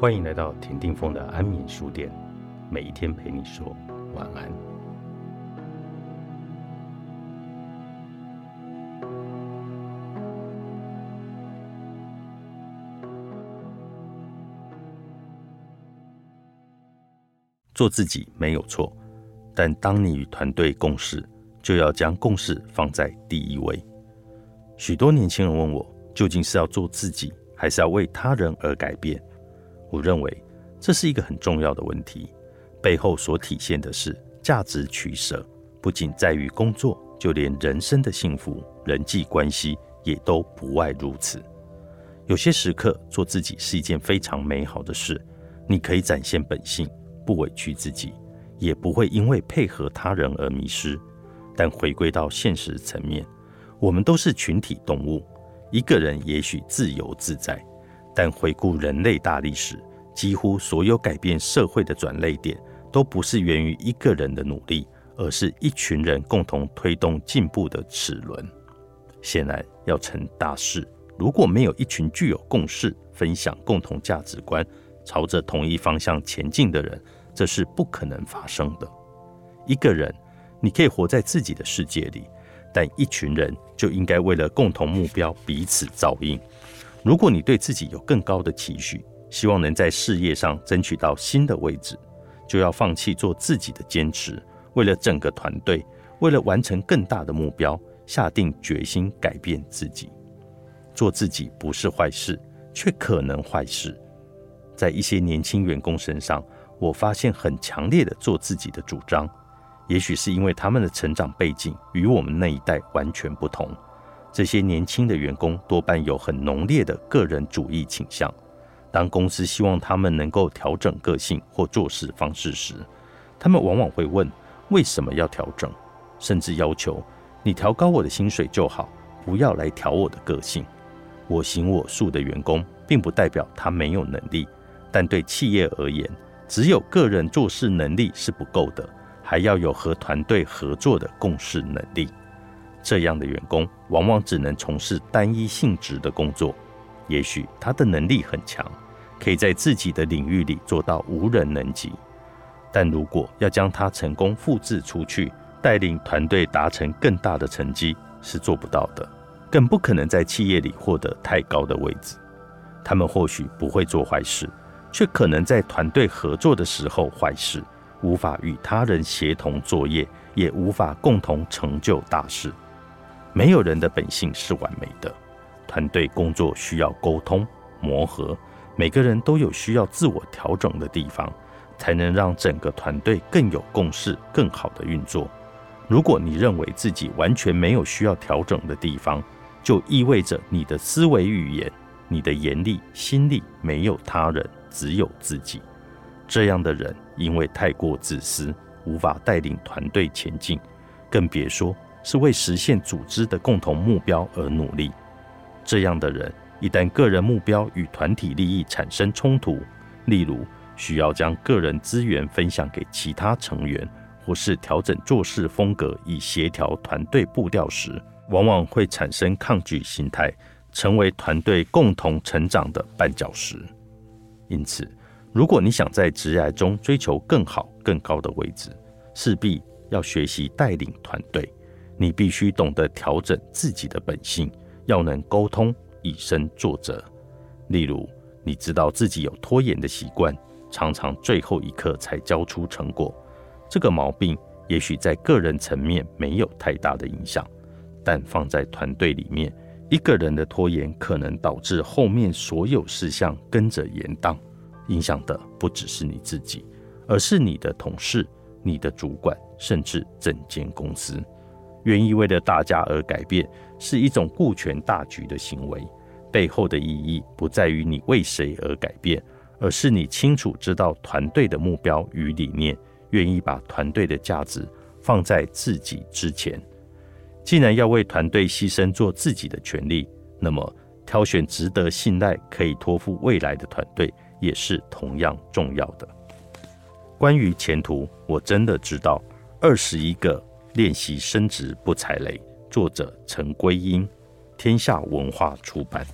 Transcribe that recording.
欢迎来到田定峰的安眠书店，每一天陪你说晚安。做自己没有错，但当你与团队共事，就要将共事放在第一位。许多年轻人问我，究竟是要做自己，还是要为他人而改变？我认为这是一个很重要的问题，背后所体现的是价值取舍，不仅在于工作，就连人生的幸福、人际关系也都不外如此。有些时刻做自己是一件非常美好的事，你可以展现本性，不委屈自己，也不会因为配合他人而迷失。但回归到现实层面，我们都是群体动物，一个人也许自由自在。但回顾人类大历史，几乎所有改变社会的转捩点，都不是源于一个人的努力，而是一群人共同推动进步的齿轮。显然，要成大事，如果没有一群具有共识、分享共同价值观、朝着同一方向前进的人，这是不可能发生的。一个人，你可以活在自己的世界里，但一群人就应该为了共同目标彼此照应。如果你对自己有更高的期许，希望能在事业上争取到新的位置，就要放弃做自己的坚持，为了整个团队，为了完成更大的目标，下定决心改变自己。做自己不是坏事，却可能坏事。在一些年轻员工身上，我发现很强烈的做自己的主张，也许是因为他们的成长背景与我们那一代完全不同。这些年轻的员工多半有很浓烈的个人主义倾向。当公司希望他们能够调整个性或做事方式时，他们往往会问：为什么要调整？甚至要求你调高我的薪水就好，不要来调我的个性。我行我素的员工，并不代表他没有能力，但对企业而言，只有个人做事能力是不够的，还要有和团队合作的共事能力。这样的员工往往只能从事单一性质的工作，也许他的能力很强，可以在自己的领域里做到无人能及。但如果要将他成功复制出去，带领团队达成更大的成绩，是做不到的，更不可能在企业里获得太高的位置。他们或许不会做坏事，却可能在团队合作的时候坏事，无法与他人协同作业，也无法共同成就大事。没有人的本性是完美的，团队工作需要沟通磨合，每个人都有需要自我调整的地方，才能让整个团队更有共识、更好的运作。如果你认为自己完全没有需要调整的地方，就意味着你的思维语言、你的眼力、心力没有他人，只有自己。这样的人因为太过自私，无法带领团队前进，更别说。是为实现组织的共同目标而努力。这样的人，一旦个人目标与团体利益产生冲突，例如需要将个人资源分享给其他成员，或是调整做事风格以协调团队步调时，往往会产生抗拒心态，成为团队共同成长的绊脚石。因此，如果你想在职业中追求更好、更高的位置，势必要学习带领团队。你必须懂得调整自己的本性，要能沟通，以身作则。例如，你知道自己有拖延的习惯，常常最后一刻才交出成果。这个毛病也许在个人层面没有太大的影响，但放在团队里面，一个人的拖延可能导致后面所有事项跟着延宕，影响的不只是你自己，而是你的同事、你的主管，甚至整间公司。愿意为了大家而改变，是一种顾全大局的行为。背后的意义不在于你为谁而改变，而是你清楚知道团队的目标与理念，愿意把团队的价值放在自己之前。既然要为团队牺牲做自己的权利，那么挑选值得信赖、可以托付未来的团队也是同样重要的。关于前途，我真的知道二十一个。练习升职不踩雷，作者陈归英，天下文化出版。